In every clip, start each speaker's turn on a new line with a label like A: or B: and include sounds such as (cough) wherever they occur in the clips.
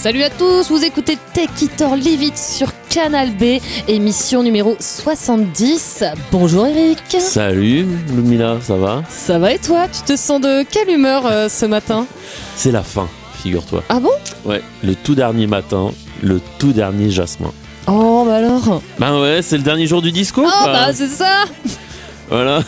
A: Salut à tous, vous écoutez Tech It or Leave It sur Canal B, émission numéro 70. Bonjour Eric.
B: Salut Lumina, ça va?
A: Ça va et toi? Tu te sens de quelle humeur euh, ce matin?
B: C'est la fin, figure-toi.
A: Ah bon?
B: Ouais, le tout dernier matin, le tout dernier jasmin.
A: Oh bah alors?
B: Bah ouais, c'est le dernier jour du disco.
A: Oh bah c'est ça
B: Voilà.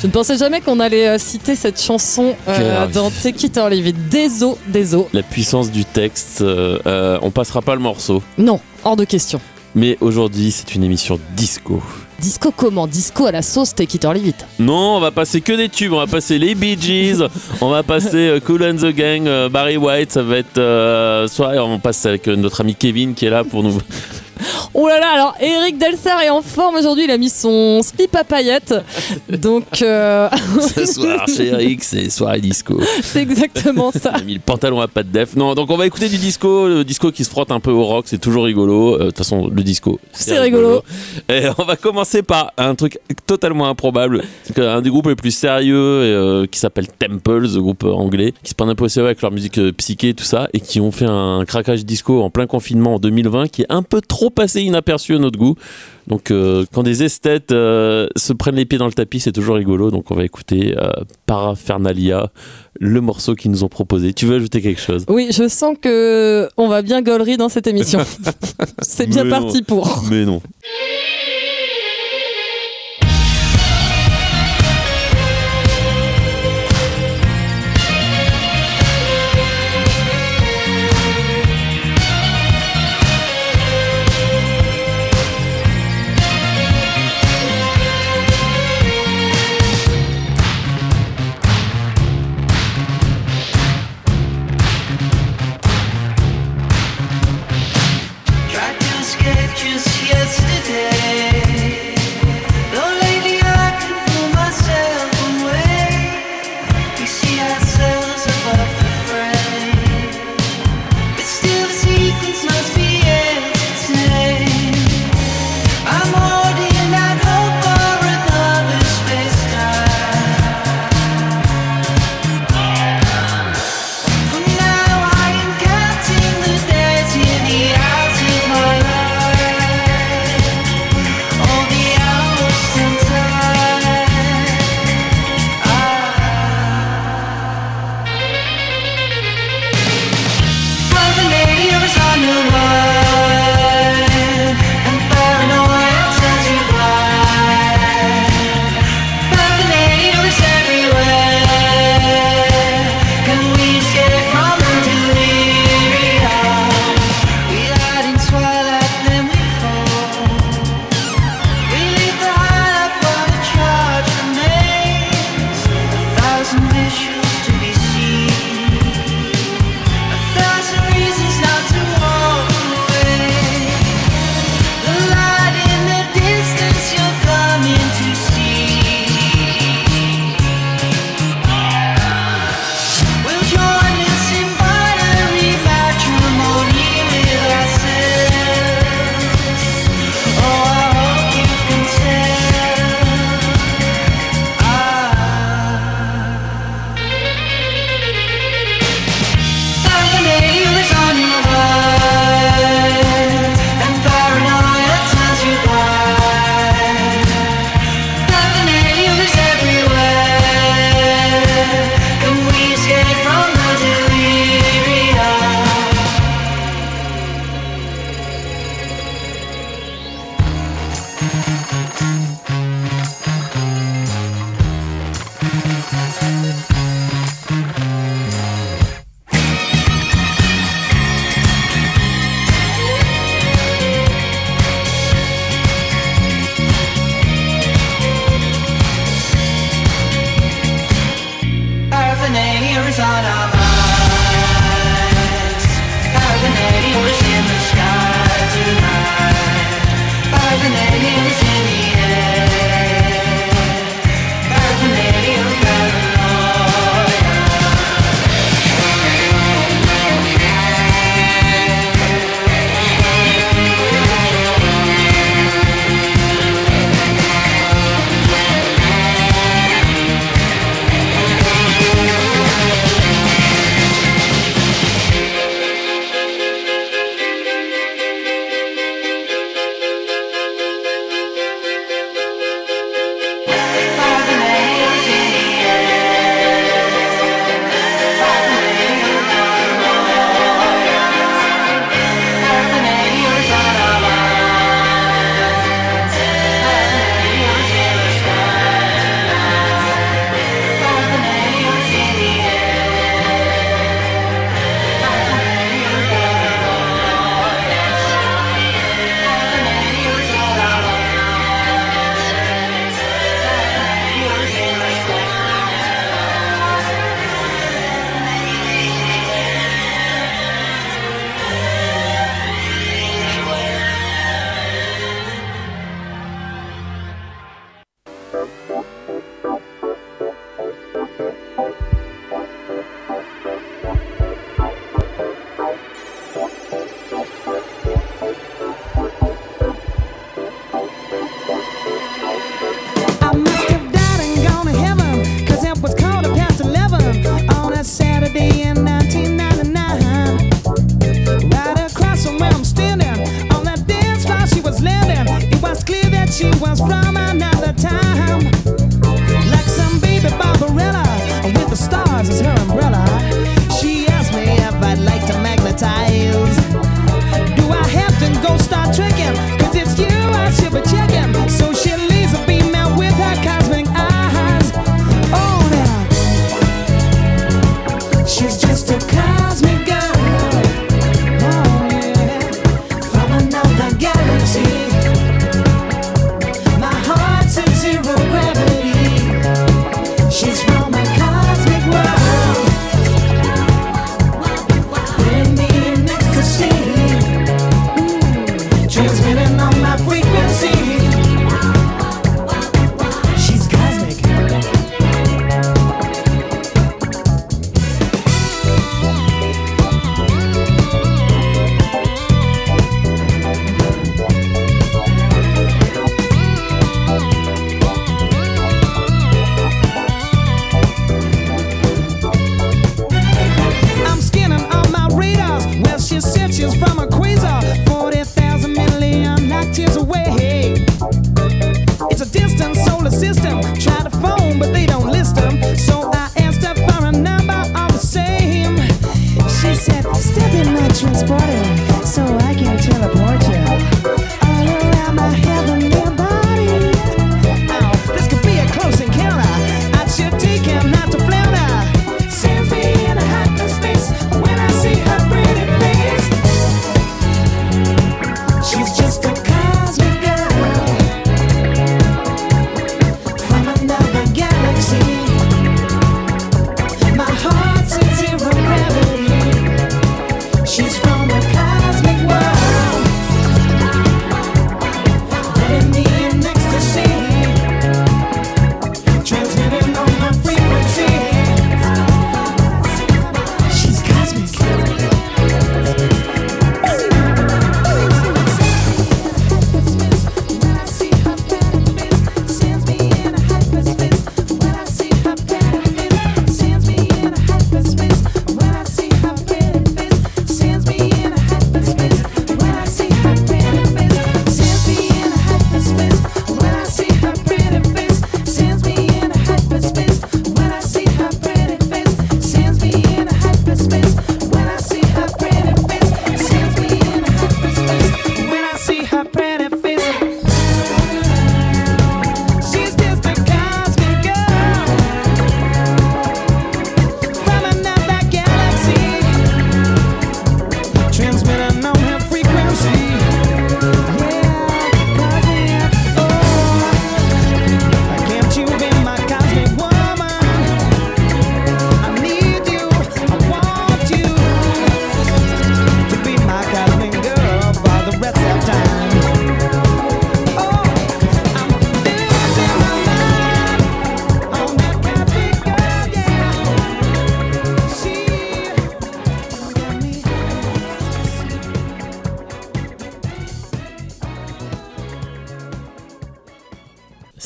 A: Je ne pensais jamais qu'on allait euh, citer cette chanson euh, dans Take It or Leave It. Désolé, désolé.
B: La puissance du texte, euh, euh, on passera pas le morceau.
A: Non, hors de question.
B: Mais aujourd'hui, c'est une émission disco.
A: Disco comment? Disco à la sauce Take It or Leave It.
B: Non, on va passer que des tubes. On va passer les Bee Gees, on va passer euh, Cool and the Gang, euh, Barry White. Ça va être euh, soirée. On passe avec notre ami Kevin qui est là pour nous.
A: Oh là là, alors Eric Delsar est en forme aujourd'hui, il a mis son slip à paillettes. Donc euh, (laughs)
B: Ce soir, chez Eric, c'est soirée disco.
A: c'est exactement ça.
B: Il a mis le pantalon à pas de def. Non, donc on va écouter du disco, le disco qui se frotte un peu au rock, c'est toujours rigolo. Euh, De toute façon, le disco,
A: C'est rigolo.
B: Et on va commencer par un truc totalement improbable. C'est Un des groupes les plus sérieux euh, qui s'appelle Temples, le groupe anglais, qui se prennent un peu au sérieux avec leur musique psyché et tout ça, et qui ont fait un craquage disco en plein confinement en 2020 qui est un peu trop passé inaperçu à notre goût. Donc euh, quand des esthètes euh, se prennent les pieds dans le tapis, c'est toujours rigolo. Donc on va écouter euh, Parafernalia, le morceau qu'ils nous ont proposé. Tu veux ajouter quelque chose?
A: Oui, je sens que on va bien gaulerie dans cette émission. (laughs) c'est bien
B: Mais
A: parti pour.
B: Mais non.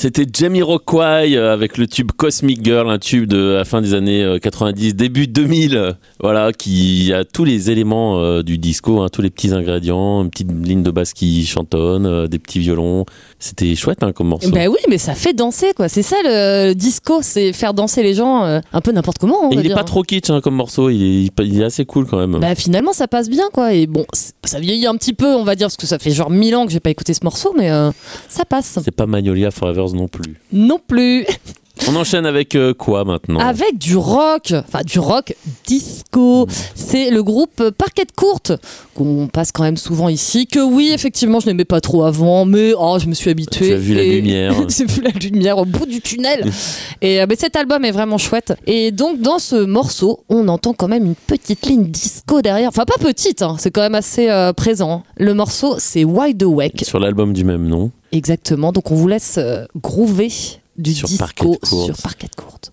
B: C'était Jamie Rockway euh, avec le tube Cosmic Girl, un tube de la fin des années euh, 90, début 2000, euh, voilà, qui a tous les éléments euh, du disco, hein, tous les petits ingrédients, une petite ligne de basse qui chantonne, euh, des petits violons. C'était chouette hein, comme morceau.
A: Ben oui, mais ça fait danser, quoi. C'est ça le, disco, c'est faire danser les gens euh, un peu n'importe comment. on
B: Et
A: va
B: il est
A: dire.
B: pas trop kitsch hein, comme morceau, il est, il est assez cool quand même.
A: Bah finalement ça passe bien quoi et bon ça vieillit un petit peu on va dire parce que ça fait genre mille ans que j'ai pas écouté ce morceau mais euh, ça passe
B: C'est pas Magnolia Forever non plus.
A: non plus (laughs)
B: On enchaîne avec euh, quoi maintenant
A: avec du rock enfin du rock disco. C'est le groupe Parquet Courte qu'on passe quand même souvent ici que oui effectivement je n'aimais pas trop avant mais oh je me suis habituée
B: Tu as vu la lumière. (laughs)
A: j'ai vu la lumière au bout du tunnel. Et euh, mais cet album est vraiment chouette. Et donc dans ce morceau on entend quand même une petite ligne disco derrière. Enfin pas petite hein, c'est quand même assez euh, présent. Le morceau c'est Wide Awake.
B: Sur l'album du même nom.
A: exactement. Donc on vous laisse groover du
B: Sur
A: disco
B: Parquet Courte.
A: sur parquet courte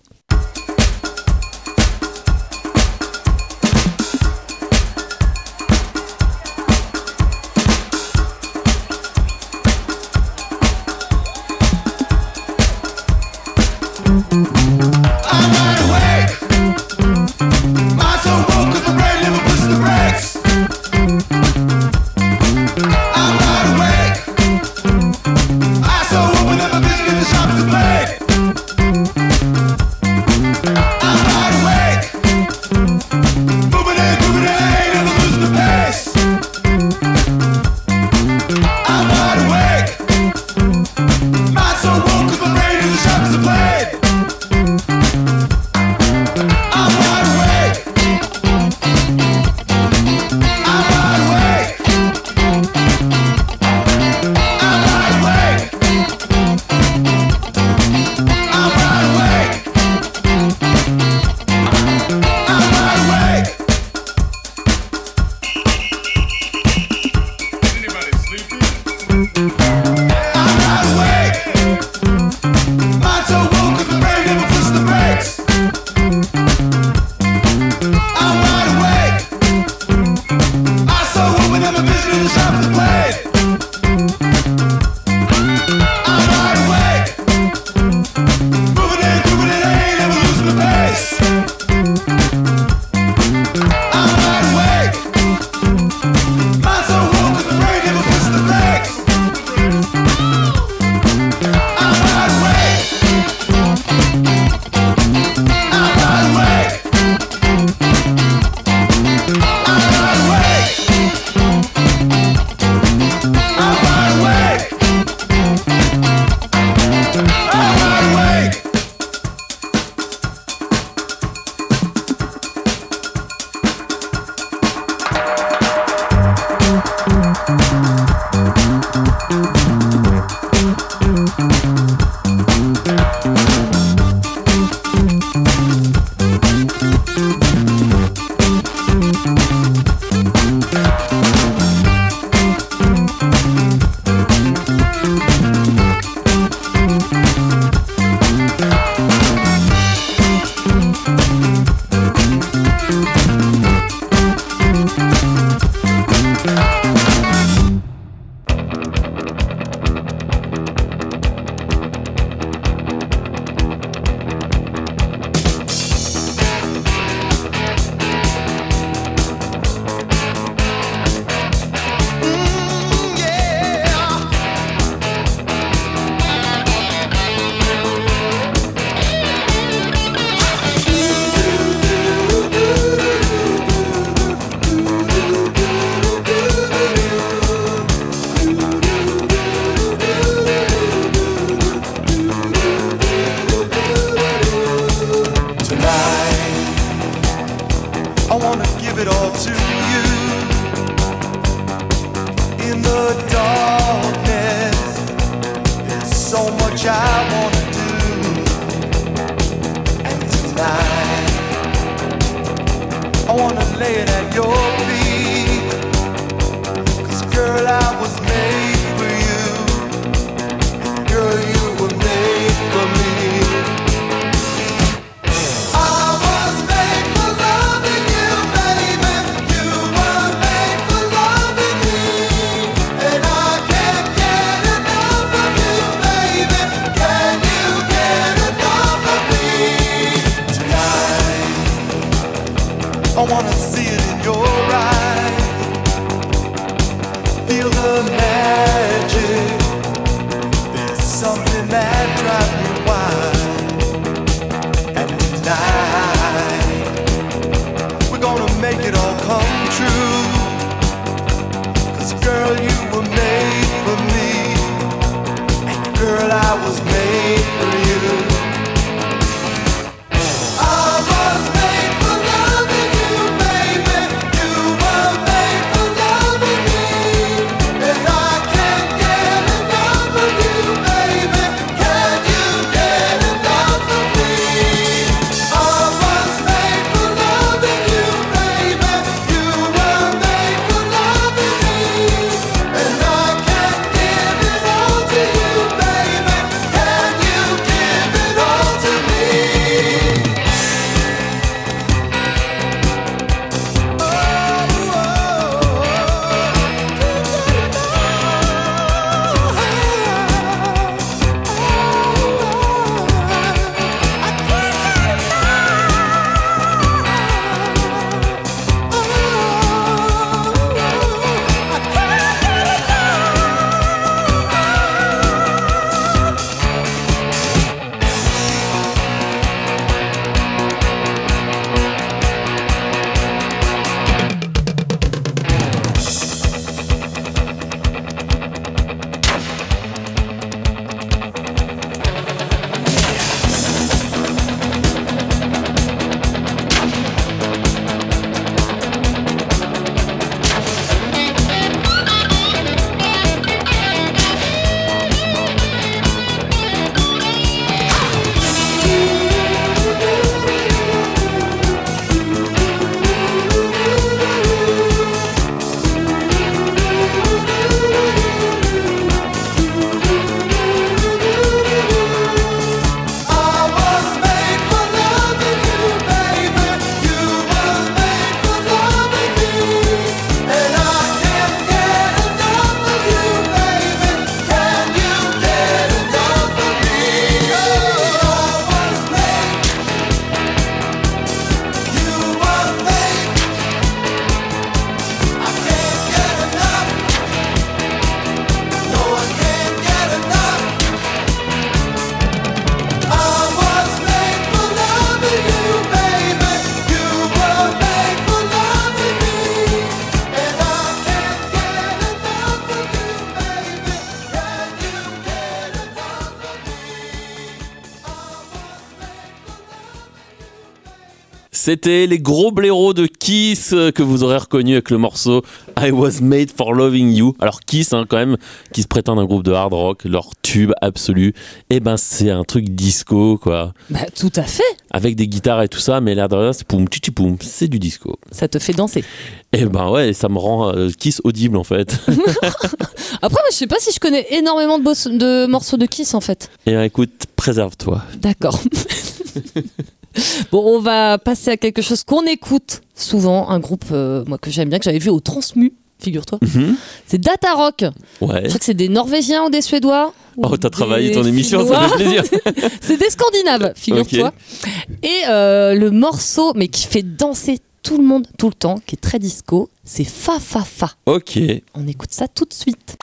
B: C'était les gros blaireaux de Kiss euh, que vous aurez reconnu avec le morceau I Was Made for Loving You. Alors Kiss, hein, quand même, qui se prétendent un groupe de hard rock, leur tube absolu, et ben c'est un truc disco, quoi,
A: Bah, tout à fait.
B: avec des guitares et tout ça, mais l'air de rien, c'est poum, chichi poum, c'est du disco.
A: Ça te fait danser.
B: Et ben ouais, ça me rend euh, Kiss audible en fait. (laughs)
A: Après, je sais pas si je connais énormément de, boss- de morceaux de Kiss en fait.
B: et ben, écoute, préserve-toi.
A: D'accord. (laughs) bon, on va passer à quelque chose qu'on écoute souvent, un groupe euh, moi que j'aime bien, que j'avais vu au Transmu, figure-toi.
B: Mhm.
A: C'est Data Rock.
B: Ouais.
A: Je crois que c'est des Norvégiens ou des Suédois.
B: Oh, t'as travaillé ton émission, ça fait plaisir. (laughs)
A: c'est des Scandinaves, figure-toi. Et euh, le morceau, mais qui fait danser tout le monde tout le temps, qui est très disco, c'est Fa Fa Fa.
B: ok.
A: On écoute ça tout de suite.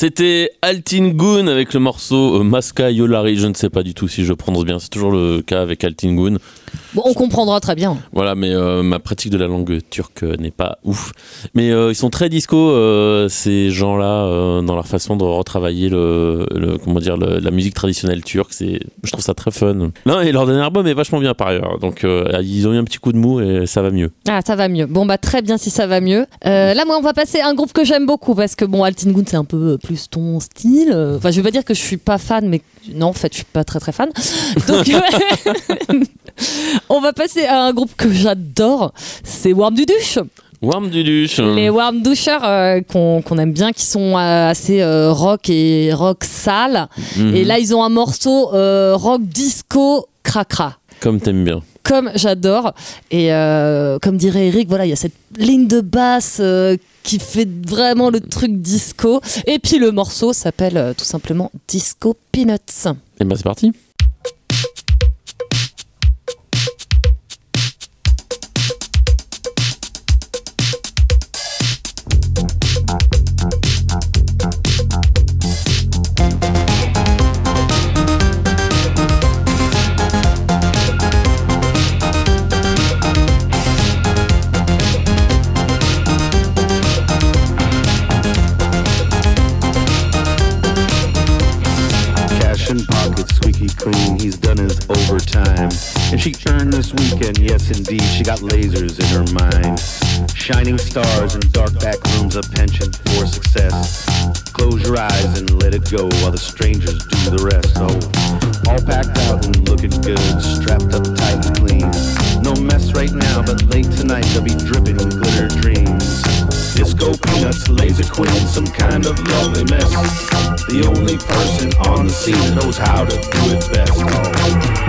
B: C'était Altin Goon avec le morceau euh, Masca Yolari. Je ne sais pas du tout si je prononce bien. C'est toujours le cas avec Altin Goon.
A: Bon, on comprendra très bien.
B: Voilà, mais euh, ma pratique de la langue turque n'est pas ouf. Mais euh, ils sont très disco, euh, ces gens-là, dans leur façon de retravailler le, le- comment dire, le- la musique traditionnelle turque. C'est, je trouve ça très fun. Non, et leur dernier album est vachement bien par ailleurs. Donc ils ont eu un petit coup de mou et ça va mieux.
A: Ah, ça va mieux. Bon, bah très bien si ça va mieux. Là, moi, on va passer à un groupe que j'aime beaucoup parce que bon, Altin Gun, c'est un peu plus ton style. Euh, Enfin, je vais pas dire que je suis pas fan, mais non, en fait, je suis pas très très fan. Donc, (laughs) (laughs) on va passer à un groupe que j'adore. C'est Warm Duduche.
B: Warm Duduche.
A: Les Warm Douchers euh, qu'on aime bien, qui sont euh, assez euh, rock et rock sale.
B: Mhm.
A: Et là, ils ont un morceau rock disco cracra.
B: Comme t'aimes bien.
A: Comme j'adore. Et euh, comme dirait Eric, voilà, il y a cette ligne de basse euh, qui fait vraiment le truc disco. Et puis le morceau s'appelle euh, tout simplement Disco Peanuts.
B: Et bah c'est parti.
C: Yes indeed, she got lasers in her mind. Shining stars in dark back rooms, a penchant for success. Close your eyes and let it go while the strangers do the rest. Oh, all packed out and looking good, strapped up tight and clean. No mess right now, but late tonight they'll be dripping glitter dreams. Disco peanuts, laser queen, some kind of lovely mess. The only person on the scene knows how to do it best. Oh.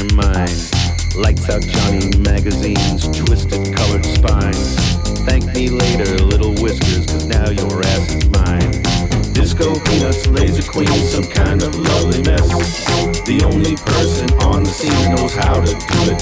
C: Your mind. Lights out Johnny magazines, twisted colored spines. Thank me later, little whiskers, cause now your ass is mine. Disco peanuts, laser queen, some kind of lovely mess. The only person on the scene knows how to do it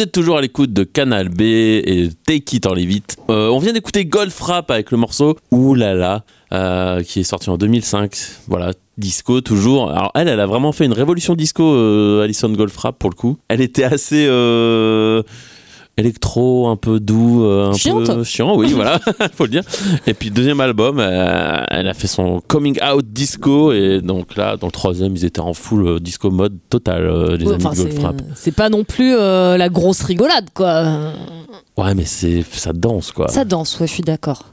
B: Vous êtes toujours à l'écoute de Canal B et Take It en Vite. Euh, on vient d'écouter Golf Rap avec le morceau là, euh, qui est sorti en 2005. Voilà, disco toujours. Alors elle, elle a vraiment fait une révolution disco, euh, Alison Golf Rap pour le coup. Elle était assez électro, un peu doux, euh, un
A: Chiante.
B: peu chiant, oui, voilà, (laughs) faut le dire. Et puis deuxième album, euh, elle a fait son coming out disco et donc là, dans le troisième, ils étaient en full euh, disco mode total, les
A: Ouais,
B: amis de Golf
A: c'est- pas non plus la grosse rigolade, quoi.
B: Ouais, mais c'est ça danse quoi.
A: Ça danse, ouais, je suis d'accord.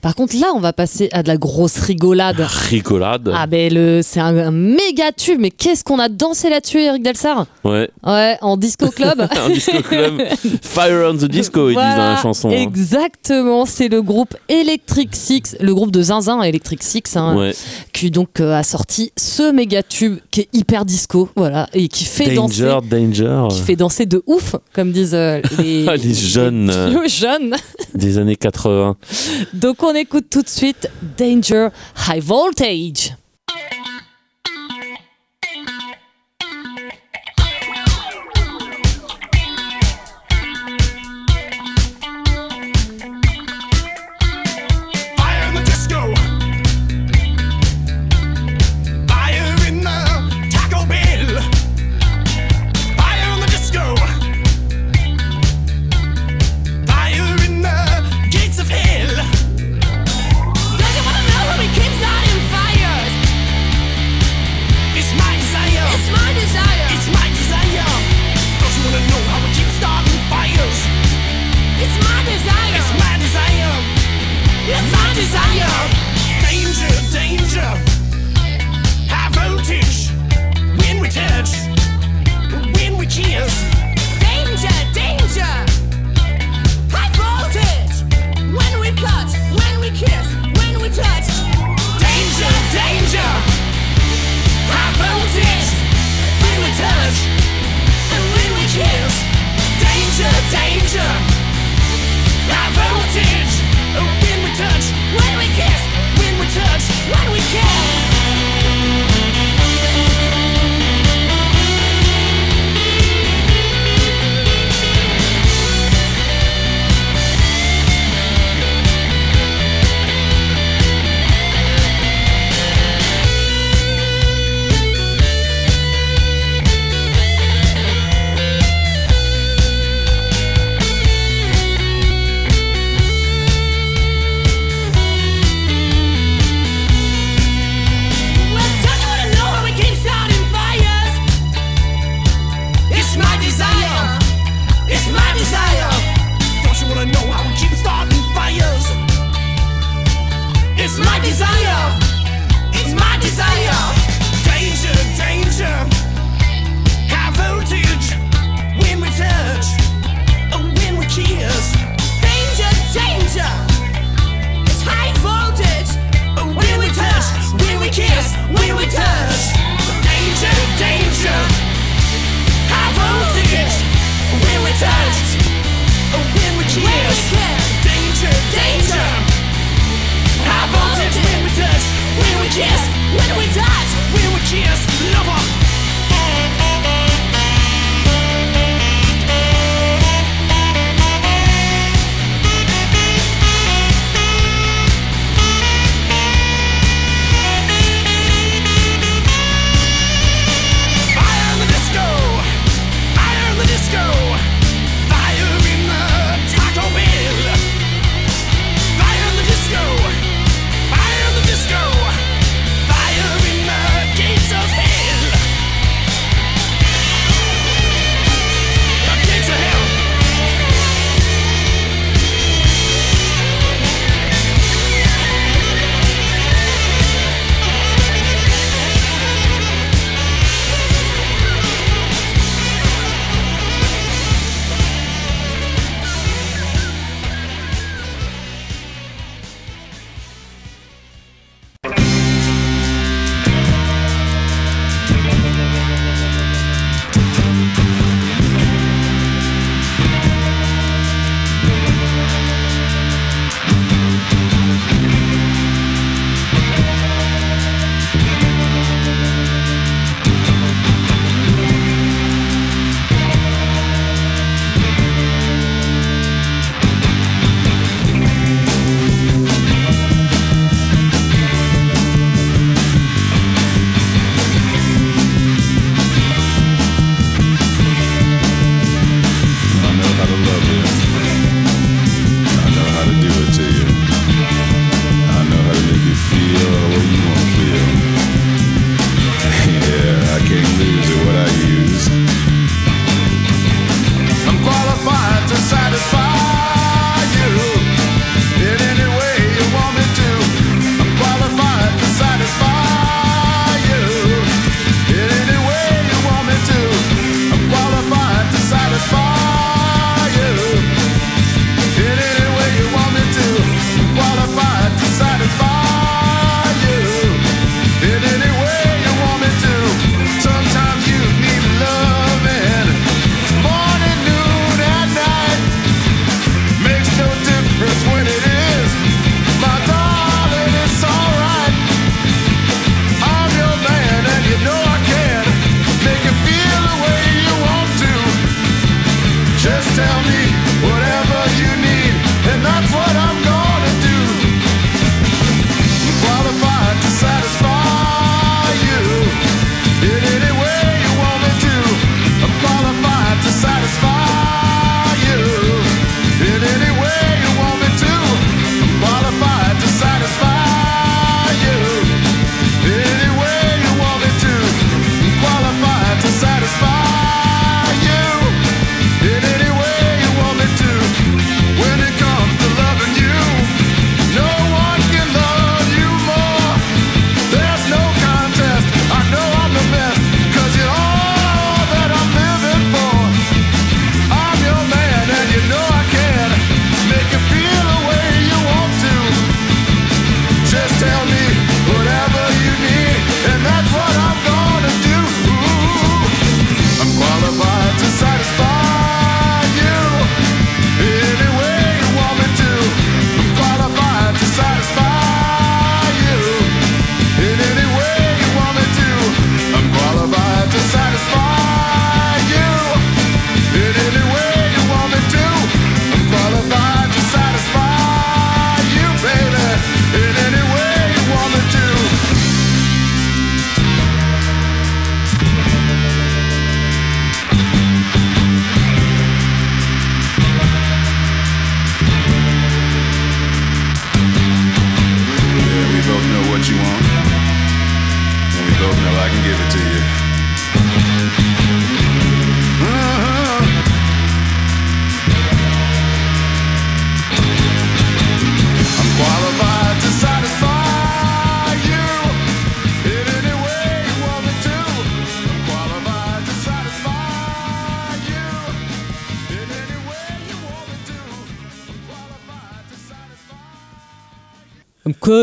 A: Par contre, là, on va passer à de la grosse rigolade.
B: Rigolade.
A: Ah ben le c'est un, un méga tube mais qu'est-ce qu'on a dansé là-dessus Eric Delsar?
B: Ouais,
A: Ouais en disco club (laughs)
B: un disco club. Fire on the disco, ils disent dans la chanson. hein.
A: Exactement, c'est le groupe Electric Six, le groupe de Zinzin Electric Six, hein,
B: Ouais.
A: qui donc euh, a sorti ce méga tube qui est hyper disco, voilà, et qui fait danser,
B: Danger, danger.
A: qui fait danser de ouf, comme disent euh, (laughs) les,
B: les jeunes,
A: les jeunes.
B: Des années 80.
A: Donc on écoute tout de suite Danger High Voltage.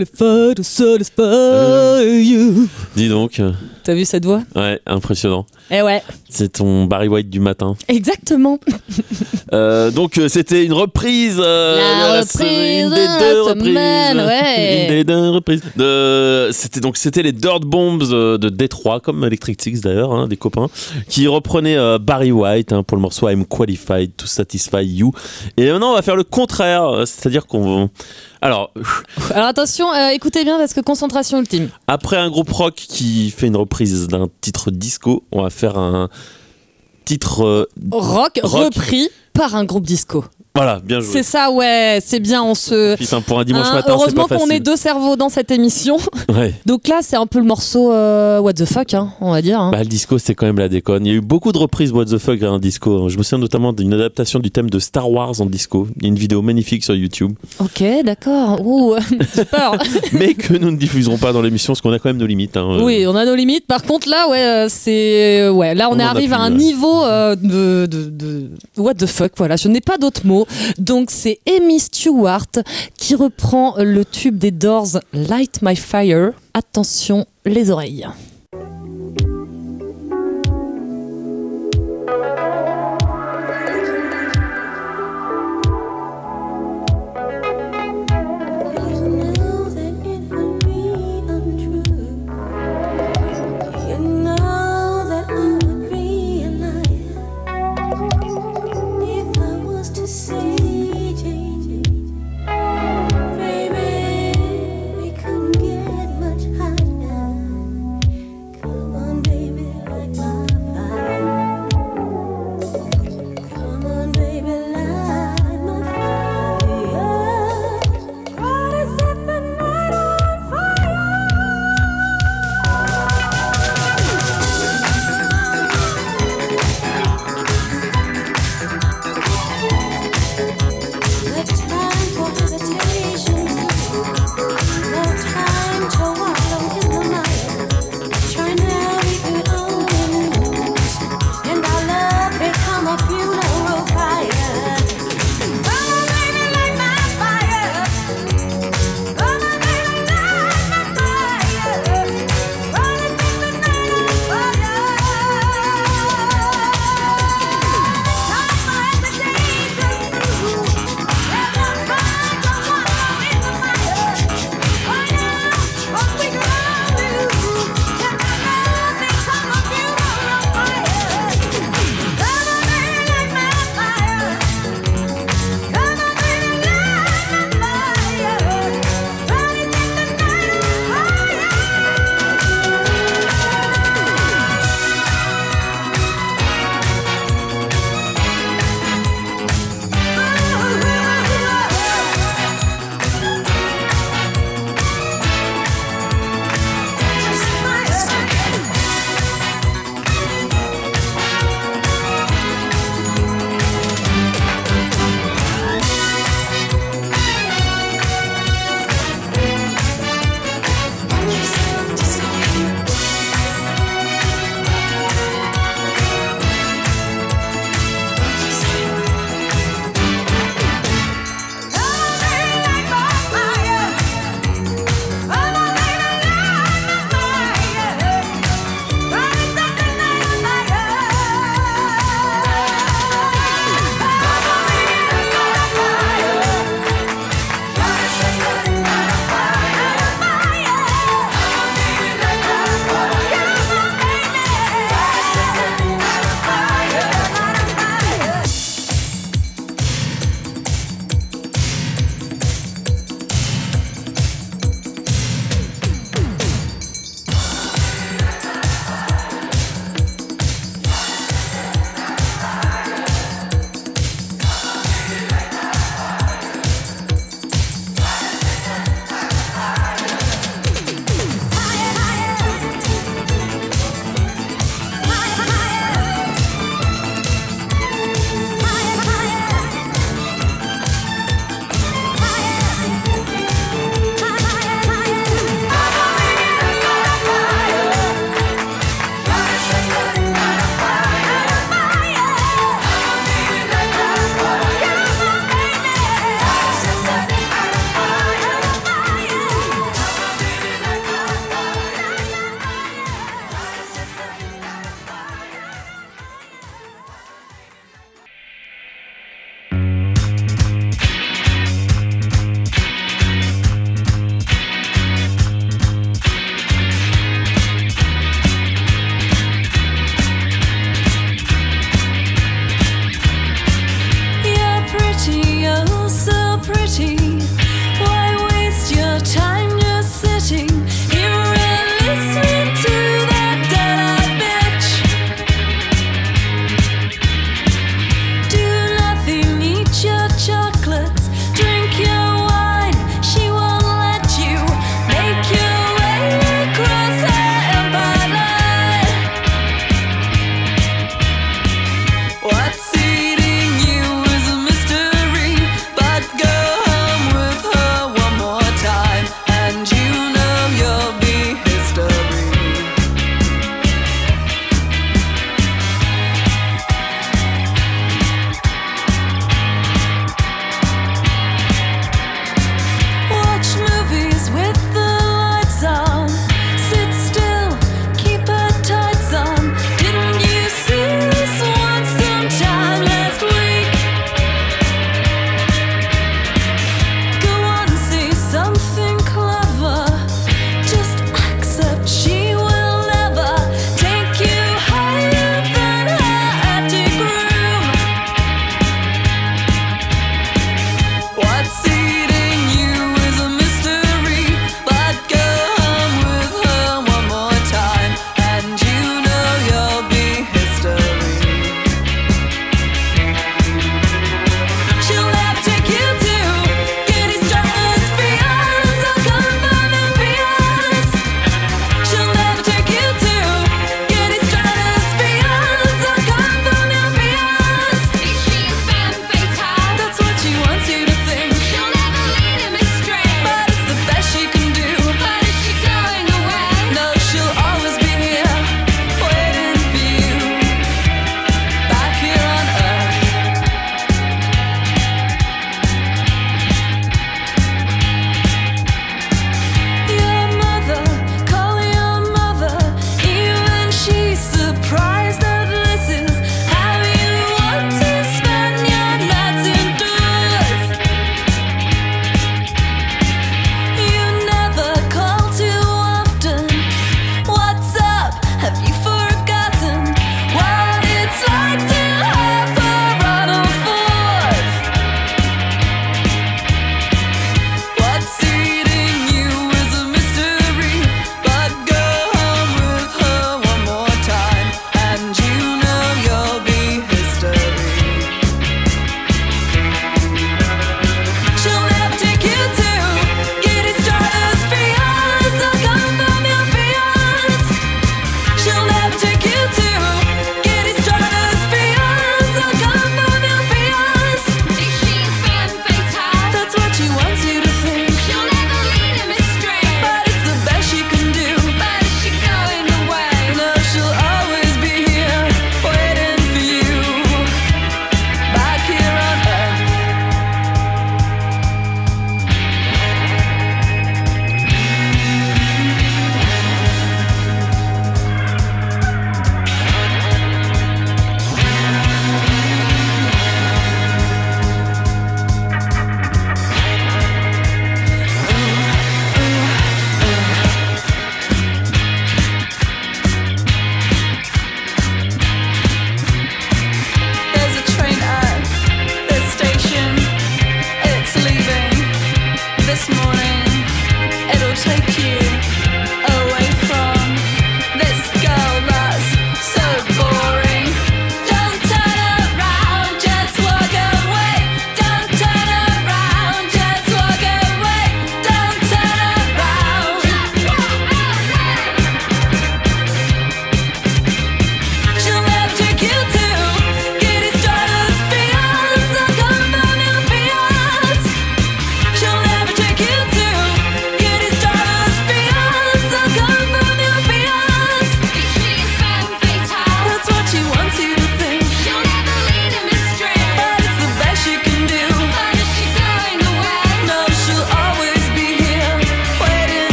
D: Qualified to satisfy you.
B: Dis donc, euh,
A: T'as vu cette voix?
B: Ouais, impressionnant.
A: Eh ouais,
B: C'est ton Barry White du matin.
A: exactement. (laughs)
B: Euh, donc euh, c'était une reprise. euh,
A: La reprise
B: une
A: de
B: des
A: la
B: deux
A: semaine,
B: reprises.
A: ouais. (laughs)
B: Une des deux reprises. De, c'était donc c'était les Dirt Bombs euh, de Détroit, comme Electric Six d'ailleurs, hein, des copains, qui reprenaient euh, Barry White hein, pour le morceau I'm Qualified to Satisfy You. Et maintenant on va faire le contraire, euh, c'est-à-dire qu'on alors
A: Alors attention, euh, écoutez bien parce que concentration ultime.
B: après un groupe rock qui fait une reprise d'un titre disco, on va faire un titre euh,
A: Rock,
B: Rock.
A: repris par un groupe disco.
B: Voilà bien joué.
A: C'est ça, ouais, c'est bien. On se.
B: Putain, pour un dimanche
A: Hein,
B: matin,
A: heureusement qu'on est deux cerveaux dans cette émission. (laughs)
B: Ouais.
A: Donc là, c'est un peu le morceau euh, What the fuck, hein, on va dire. hein.
B: Bah, le disco, c'est quand même la déconne. Il y a eu beaucoup de reprises What the fuck en disco. Je me souviens notamment d'une adaptation du thème de Star Wars en disco. Il y a une vidéo magnifique sur YouTube,
A: Ok, d'accord. Ouh, (laughs) peur. (laughs)
B: mais que nous ne diffuserons pas dans l'émission parce qu'on a quand même nos limites. hein.
A: Oui, on a nos limites. Par contre, là, ouais, euh, c'est ouais, là, on,
B: On
A: arrive à un niveau euh, de, de, de what the fuck. Voilà, je n'ai pas d'autres mots. Donc, c'est Amy Stewart qui reprend le tube des Doors, Light My Fire. Attention, les oreilles.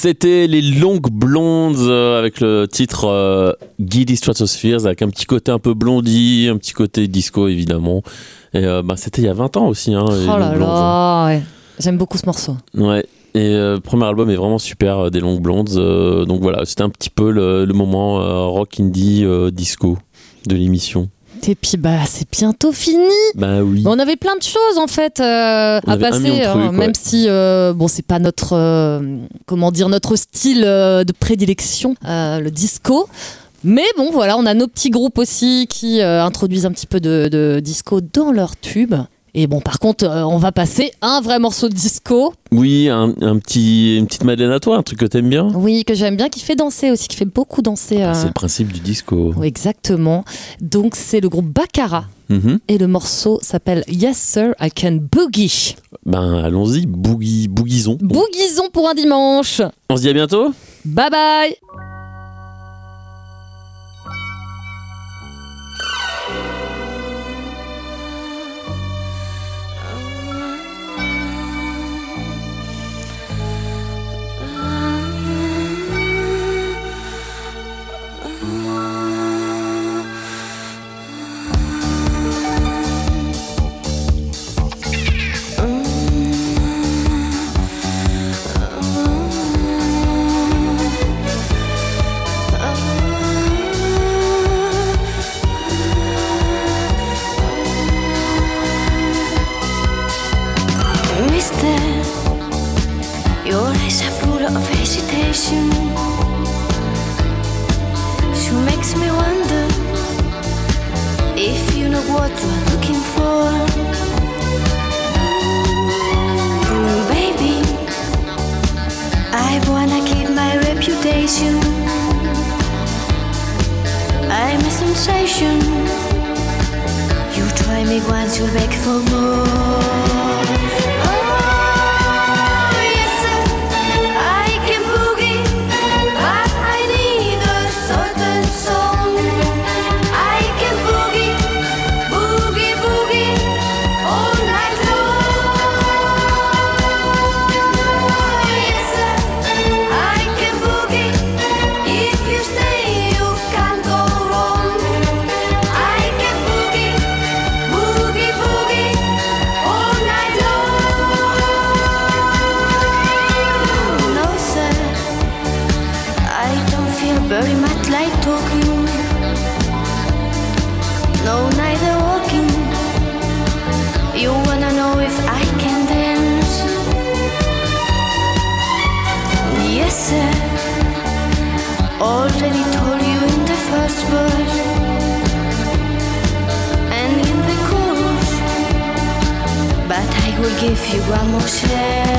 B: C'était les longues blondes euh, avec le titre euh, Giddy Stratospheres avec un petit côté un peu blondi, un petit côté disco évidemment. Et euh, bah, c'était il y a 20 ans aussi. Hein,
A: Oh là là, ouais. J'aime beaucoup ce morceau.
B: Ouais. Et euh, le premier album est vraiment super des longues blondes. donc voilà, c'était un petit peu le, le moment rock indie disco de l'émission.
A: Et puis bah c'est bientôt fini.
B: Bah oui.
A: On avait plein de choses en fait euh, à passer, hein,
B: trucs,
A: même
B: ouais.
A: si euh, bon c'est pas notre euh, comment dire notre style euh, de prédilection, le disco. Mais bon voilà, on a nos petits groupes aussi qui introduisent un petit peu de, de disco dans leur tube. Et bon par contre euh, on va passer un vrai morceau de disco,
B: Oui, un, un petit, une petite Madeleine à toi, un truc que t'aimes bien.
A: oui que j'aime bien, qui fait danser aussi, qui fait beaucoup danser. euh,
B: C'est le principe du disco.
A: oui, exactement. Donc c'est le groupe Baccara
B: Mhm.
A: et le morceau s'appelle Yes Sir I Can Boogie.
B: Ben allons-y, boogie, boogiezons.
A: Bouguison pour un dimanche.
B: On se dit à bientôt
A: Bye bye
E: eyes are full of hesitation. She makes me wonder if you know what you're looking for. Mm, baby, I wanna keep my reputation. I'm a sensation. You try me once, you'll beg for more. Give you one more chance.